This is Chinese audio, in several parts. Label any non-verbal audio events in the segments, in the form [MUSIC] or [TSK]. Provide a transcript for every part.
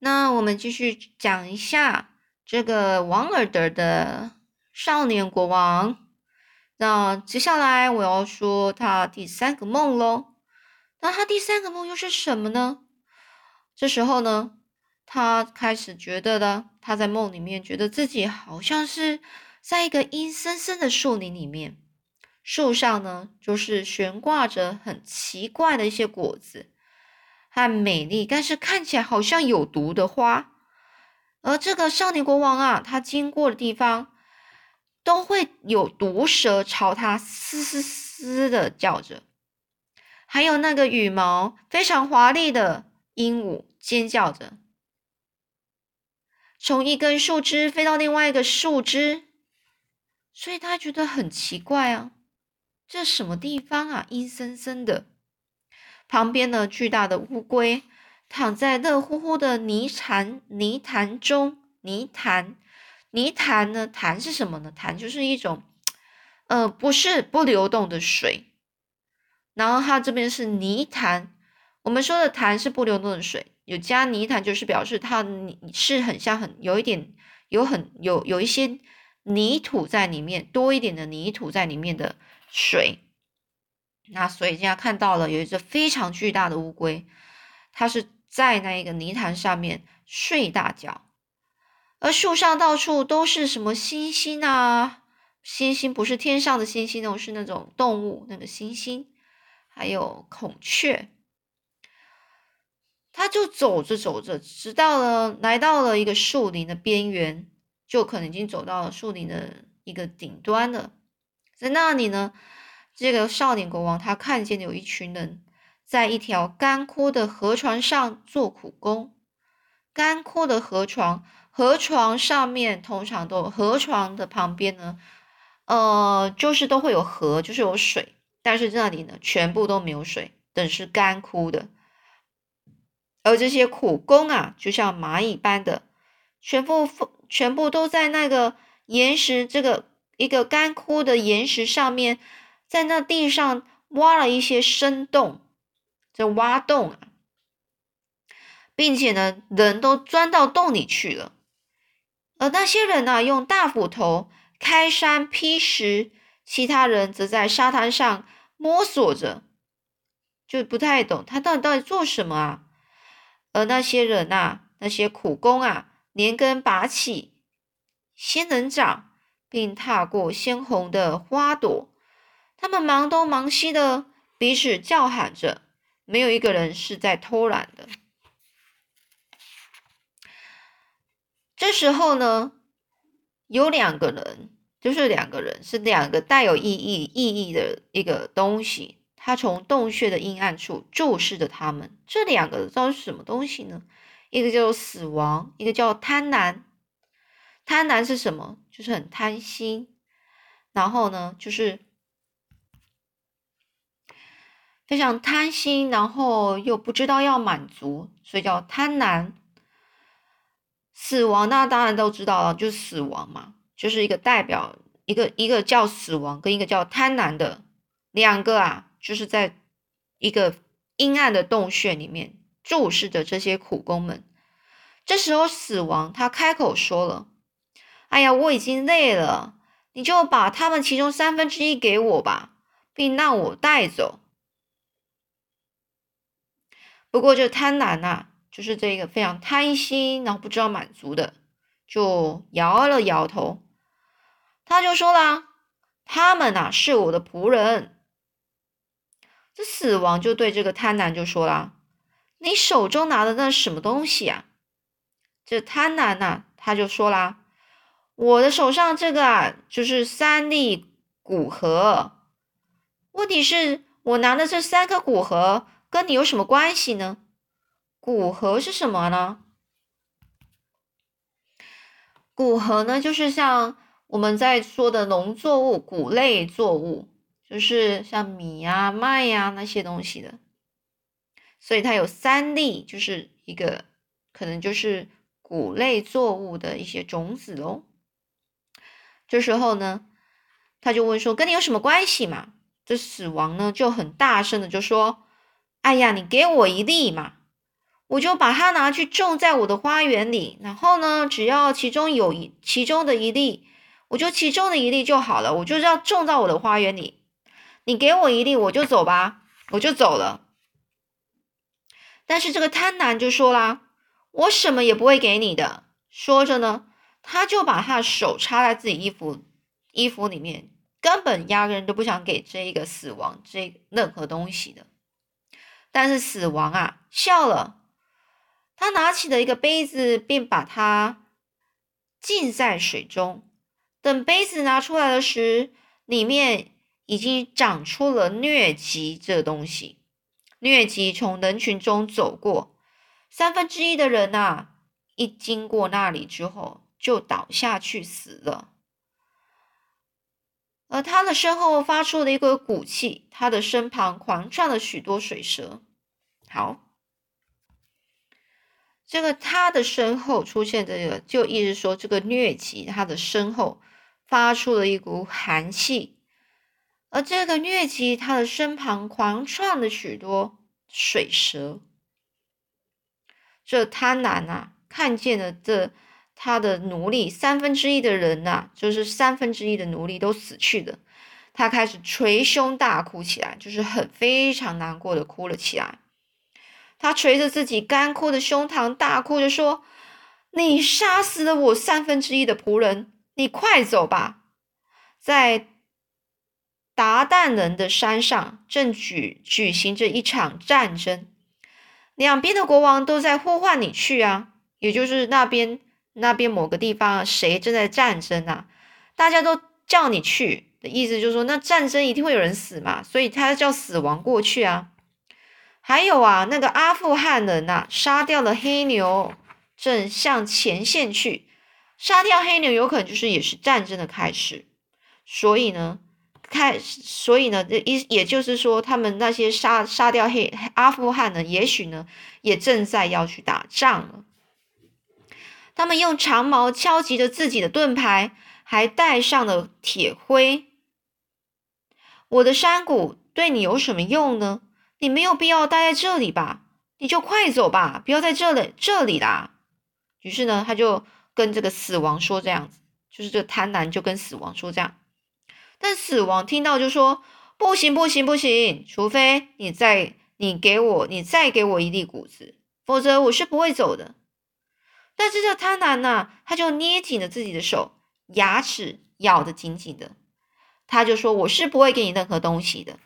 那我们继续讲一下这个王尔德的少年国王。那接下来我要说他第三个梦喽。那他第三个梦又是什么呢？这时候呢，他开始觉得呢，他在梦里面觉得自己好像是在一个阴森森的树林里面，树上呢就是悬挂着很奇怪的一些果子。和美丽，但是看起来好像有毒的花，而这个少年国王啊，他经过的地方都会有毒蛇朝他嘶嘶嘶的叫着，还有那个羽毛非常华丽的鹦鹉尖叫着，从一根树枝飞到另外一个树枝，所以他觉得很奇怪啊，这什么地方啊，阴森森的。旁边的巨大的乌龟躺在热乎乎的泥潭泥潭中，泥潭泥潭呢？潭是什么呢？潭就是一种，呃，不是不流动的水。然后它这边是泥潭，我们说的潭是不流动的水，有加泥潭就是表示它是很像很有一点有很有有一些泥土在里面，多一点的泥土在里面的水。那所以现在看到了有一只非常巨大的乌龟，它是在那一个泥潭上面睡大觉，而树上到处都是什么星星啊？星星不是天上的星星哦，是那种动物那个星星，还有孔雀。他就走着走着，直到了来到了一个树林的边缘，就可能已经走到了树林的一个顶端了，在那里呢。这个少年国王他看见有一群人在一条干枯的河床上做苦工。干枯的河床，河床上面通常都河床的旁边呢，呃，就是都会有河，就是有水，但是这里呢，全部都没有水，等是干枯的。而这些苦工啊，就像蚂蚁般的，全部全部都在那个岩石这个一个干枯的岩石上面。在那地上挖了一些深洞，这挖洞啊，并且呢，人都钻到洞里去了。而那些人呢，用大斧头开山劈石，其他人则在沙滩上摸索着，就不太懂他到底到底做什么啊。而那些人呐，那些苦工啊，连根拔起仙人掌，并踏过鲜红的花朵。他们忙东忙西的，彼此叫喊着，没有一个人是在偷懒的。这时候呢，有两个人，就是两个人，是两个带有意义意义的一个东西。他从洞穴的阴暗处注视着他们。这两个知道是什么东西呢？一个叫死亡，一个叫贪婪。贪婪是什么？就是很贪心。然后呢，就是。非常贪心，然后又不知道要满足，所以叫贪婪。死亡，那当然都知道了，就是死亡嘛，就是一个代表一个一个叫死亡，跟一个叫贪婪的两个啊，就是在一个阴暗的洞穴里面注视着这些苦工们。这时候，死亡他开口说了：“哎呀，我已经累了，你就把他们其中三分之一给我吧，并让我带走。”不过，这贪婪呐，就是这个非常贪心，然后不知道满足的，就摇了摇头。他就说啦：“他们呐，是我的仆人。”这死亡就对这个贪婪就说啦：“你手中拿的那什么东西啊？”这贪婪呐，他就说啦：“我的手上这个啊，就是三粒骨盒。问题是，我拿的这三颗骨盒。”跟你有什么关系呢？古核是什么呢？古核呢，就是像我们在说的农作物、谷类作物，就是像米呀、麦呀那些东西的。所以它有三粒，就是一个可能就是谷类作物的一些种子喽。这时候呢，他就问说：“跟你有什么关系嘛？”这死亡呢就很大声的就说。哎呀，你给我一粒嘛！我就把它拿去种在我的花园里，然后呢，只要其中有一其中的一粒，我就其中的一粒就好了，我就要种到我的花园里。你给我一粒，我就走吧，我就走了。但是这个贪婪就说啦，我什么也不会给你的。说着呢，他就把他的手插在自己衣服衣服里面，根本压根都不想给这一个死亡这任何东西的。但是死亡啊笑了，他拿起了一个杯子，并把它浸在水中。等杯子拿出来的时，里面已经长出了疟疾这东西。疟疾从人群中走过，三分之一的人呐，一经过那里之后就倒下去死了。而他的身后发出了一个鼓气，他的身旁狂窜了许多水蛇。好，这个他的身后出现这个，就意思说这个疟疾他的身后发出了一股寒气。而这个疟疾，他的身旁狂窜了许多水蛇。这贪婪啊，看见了这他的奴隶三分之一的人呐，就是三分之一的奴隶都死去了。他开始捶胸大哭起来，就是很非常难过的哭了起来。他捶着自己干枯的胸膛，大哭着说：“你杀死了我三分之一的仆人，你快走吧！”在达旦人的山上正举举行着一场战争，两边的国王都在呼唤你去啊，也就是那边那边某个地方谁正在战争啊，大家都叫你去的意思就是说，那战争一定会有人死嘛，所以他叫死亡过去啊。还有啊，那个阿富汗人呐，杀掉了黑牛，正向前线去，杀掉黑牛有可能就是也是战争的开始，所以呢。开，所以呢，这一也就是说，他们那些杀杀掉黑阿富汗呢，也许呢，也正在要去打仗了。他们用长矛敲击着自己的盾牌，还带上了铁盔。我的山谷对你有什么用呢？你没有必要待在这里吧？你就快走吧，不要在这里这里啦。于是呢，他就跟这个死亡说这样子，就是这贪婪就跟死亡说这样。但死亡听到就说：“不行，不行，不行！除非你再你给我，你再给我一粒谷子，否则我是不会走的。”但是这贪婪呢，他就捏紧了自己的手，牙齿咬得紧紧的。他就说：“我是不会给你任何东西的。”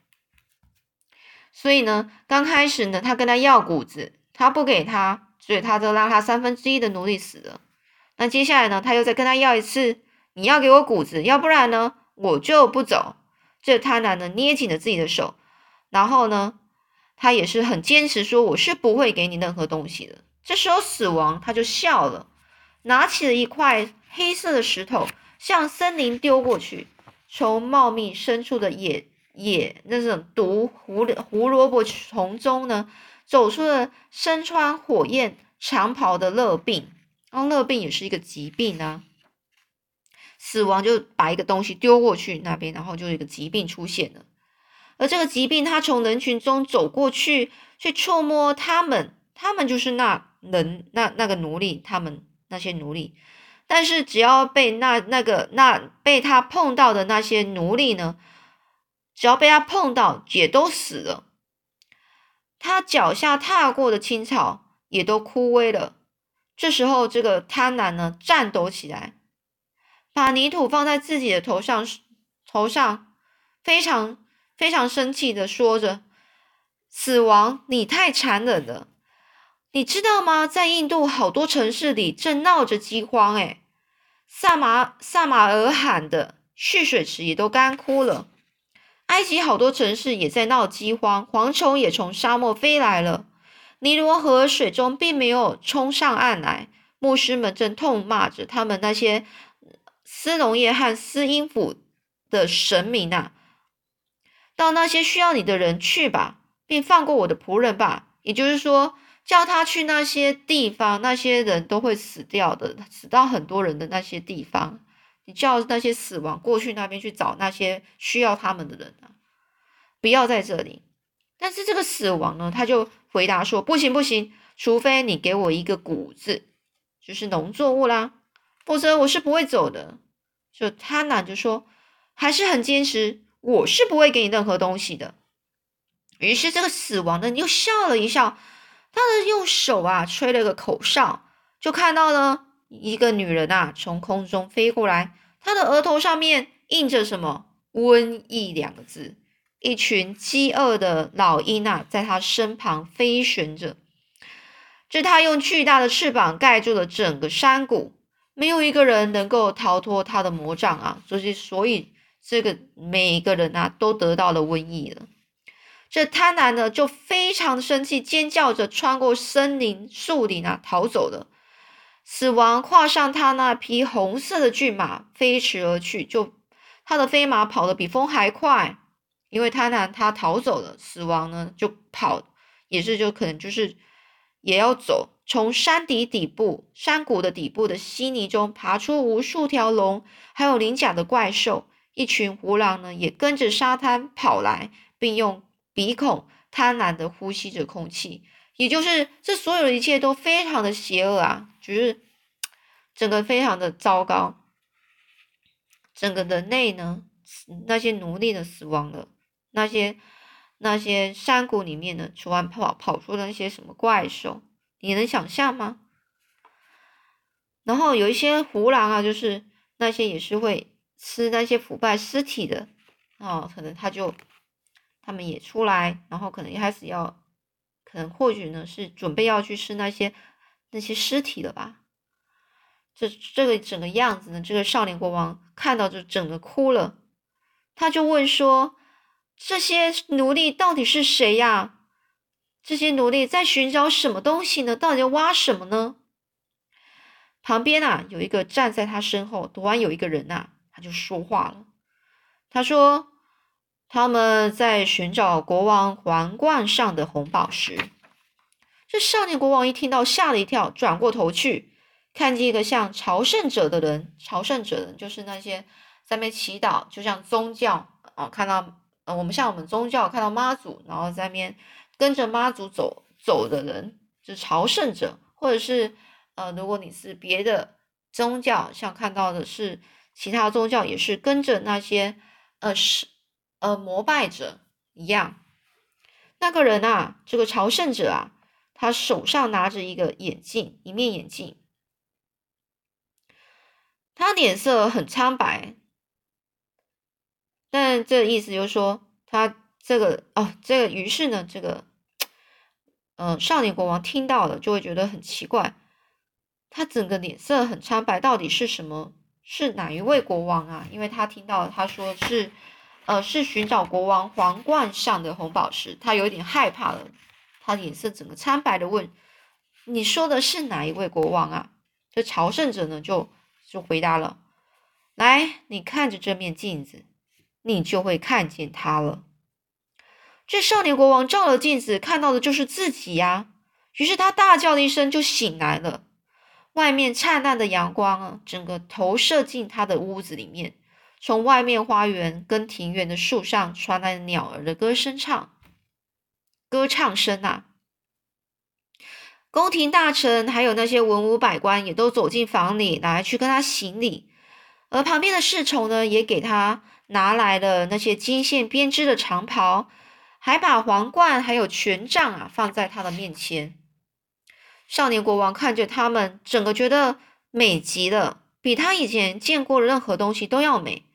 所以呢，刚开始呢，他跟他要谷子，他不给他，所以他就让他三分之一的奴隶死了。那接下来呢，他又再跟他要一次：“你要给我谷子，要不然呢？”我就不走。这贪婪呢，捏紧了自己的手，然后呢，他也是很坚持说：“我是不会给你任何东西的。”这时候，死亡他就笑了，拿起了一块黑色的石头，向森林丢过去。从茂密深处的野野那种毒胡胡萝卜丛中呢，走出了身穿火焰长袍的乐病。然后，乐病也是一个疾病啊。死亡就把一个东西丢过去那边，然后就有一个疾病出现了。而这个疾病，他从人群中走过去，去触摸他们，他们就是那人那那个奴隶，他们那些奴隶。但是只要被那那个那被他碰到的那些奴隶呢，只要被他碰到，也都死了。他脚下踏过的青草也都枯萎了。这时候，这个贪婪呢，颤抖起来。把泥土放在自己的头上，头上非常非常生气的说着：“死亡，你太残忍了！你知道吗？在印度好多城市里正闹着饥荒，诶萨马萨马尔罕的蓄水池也都干枯了。埃及好多城市也在闹饥荒，蝗虫也从沙漠飞来了。尼罗河水中并没有冲上岸来，牧师们正痛骂着他们那些。”斯农业和斯音府的神明啊，到那些需要你的人去吧，并放过我的仆人吧。也就是说，叫他去那些地方，那些人都会死掉的，死到很多人的那些地方。你叫那些死亡过去那边去找那些需要他们的人啊，不要在这里。但是这个死亡呢，他就回答说：不行不行，除非你给我一个谷子，就是农作物啦，否则我是不会走的。”就贪婪就说，还是很坚持，我是不会给你任何东西的。于是这个死亡的又笑了一笑，他的用手啊吹了个口哨，就看到了一个女人啊从空中飞过来，她的额头上面印着什么“瘟疫”两个字，一群饥饿的老鹰啊在她身旁飞旋着，这他用巨大的翅膀盖住了整个山谷。没有一个人能够逃脱他的魔掌啊！所以，所以这个每一个人啊都得到了瘟疫了。这贪婪的就非常的生气，尖叫着穿过森林树林啊逃走了。死亡跨上他那匹红色的骏马，飞驰而去。就他的飞马跑得比风还快，因为贪婪他逃走了，死亡呢就跑，也是就可能就是也要走。从山底底部、山谷的底部的稀泥中爬出无数条龙，还有鳞甲的怪兽。一群狐狼呢，也跟着沙滩跑来，并用鼻孔贪婪的呼吸着空气。也就是这所有的一切都非常的邪恶啊，就是 [TSK] 整个非常的糟糕。整个人类呢，那些奴隶的死亡了，那些那些山谷里面呢，突然跑跑出了那些什么怪兽。你能想象吗？然后有一些胡狼啊，就是那些也是会吃那些腐败尸体的啊，可能他就他们也出来，然后可能一开始要，可能或许呢是准备要去吃那些那些尸体了吧？这这个整个样子呢，这个少年国王看到就整个哭了，他就问说：“这些奴隶到底是谁呀？”这些奴隶在寻找什么东西呢？到底要挖什么呢？旁边啊，有一个站在他身后，突然有一个人呐，他就说话了。他说：“他们在寻找国王皇冠上的红宝石。”这少年国王一听到，吓了一跳，转过头去，看见一个像朝圣者的人。朝圣者人就是那些在那边祈祷，就像宗教啊，看到呃，我们像我们宗教看到妈祖，然后在那边。跟着妈祖走走的人，就是朝圣者，或者是呃，如果你是别的宗教，像看到的是其他宗教，也是跟着那些呃是呃膜拜者一样。那个人啊，这个朝圣者啊，他手上拿着一个眼镜，一面眼镜，他脸色很苍白，但这意思就是说，他这个哦，这个于是呢，这个。嗯，少年国王听到了就会觉得很奇怪，他整个脸色很苍白，到底是什么？是哪一位国王啊？因为他听到他说是，呃，是寻找国王皇冠上的红宝石，他有点害怕了，他脸色整个苍白的问：“你说的是哪一位国王啊？”这朝圣者呢就就回答了：“来，你看着这面镜子，你就会看见他了。”这少年国王照了镜子，看到的就是自己呀。于是他大叫了一声，就醒来了。外面灿烂的阳光啊，整个投射进他的屋子里面。从外面花园跟庭院的树上传来鸟儿的歌声唱，歌唱声啊。宫廷大臣还有那些文武百官也都走进房里来去跟他行礼，而旁边的侍从呢，也给他拿来了那些金线编织的长袍。还把皇冠还有权杖啊放在他的面前。少年国王看着他们，整个觉得美极了，比他以前见过的任何东西都要美。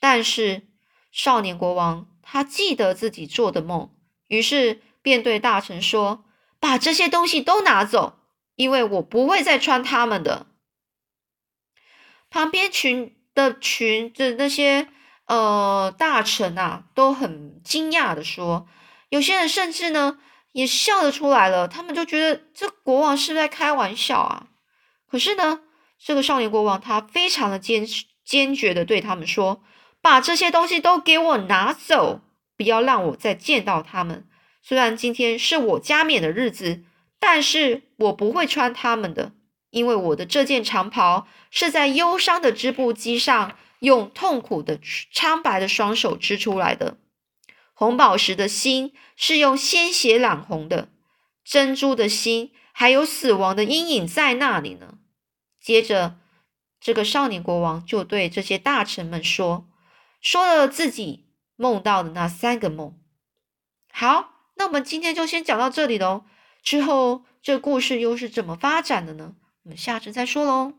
但是少年国王他记得自己做的梦，于是便对大臣说：“把这些东西都拿走，因为我不会再穿他们的。”旁边群的群的那些。呃，大臣啊，都很惊讶的说，有些人甚至呢也笑得出来了。他们就觉得这国王是在开玩笑啊。可是呢，这个少年国王他非常的坚坚决的对他们说：“把这些东西都给我拿走，不要让我再见到他们。虽然今天是我加冕的日子，但是我不会穿他们的，因为我的这件长袍是在忧伤的织布机上。”用痛苦的苍白的双手织出来的红宝石的心是用鲜血染红的，珍珠的心还有死亡的阴影在那里呢。接着，这个少年国王就对这些大臣们说，说了自己梦到的那三个梦。好，那我们今天就先讲到这里喽。之后这故事又是怎么发展的呢？我们下次再说喽。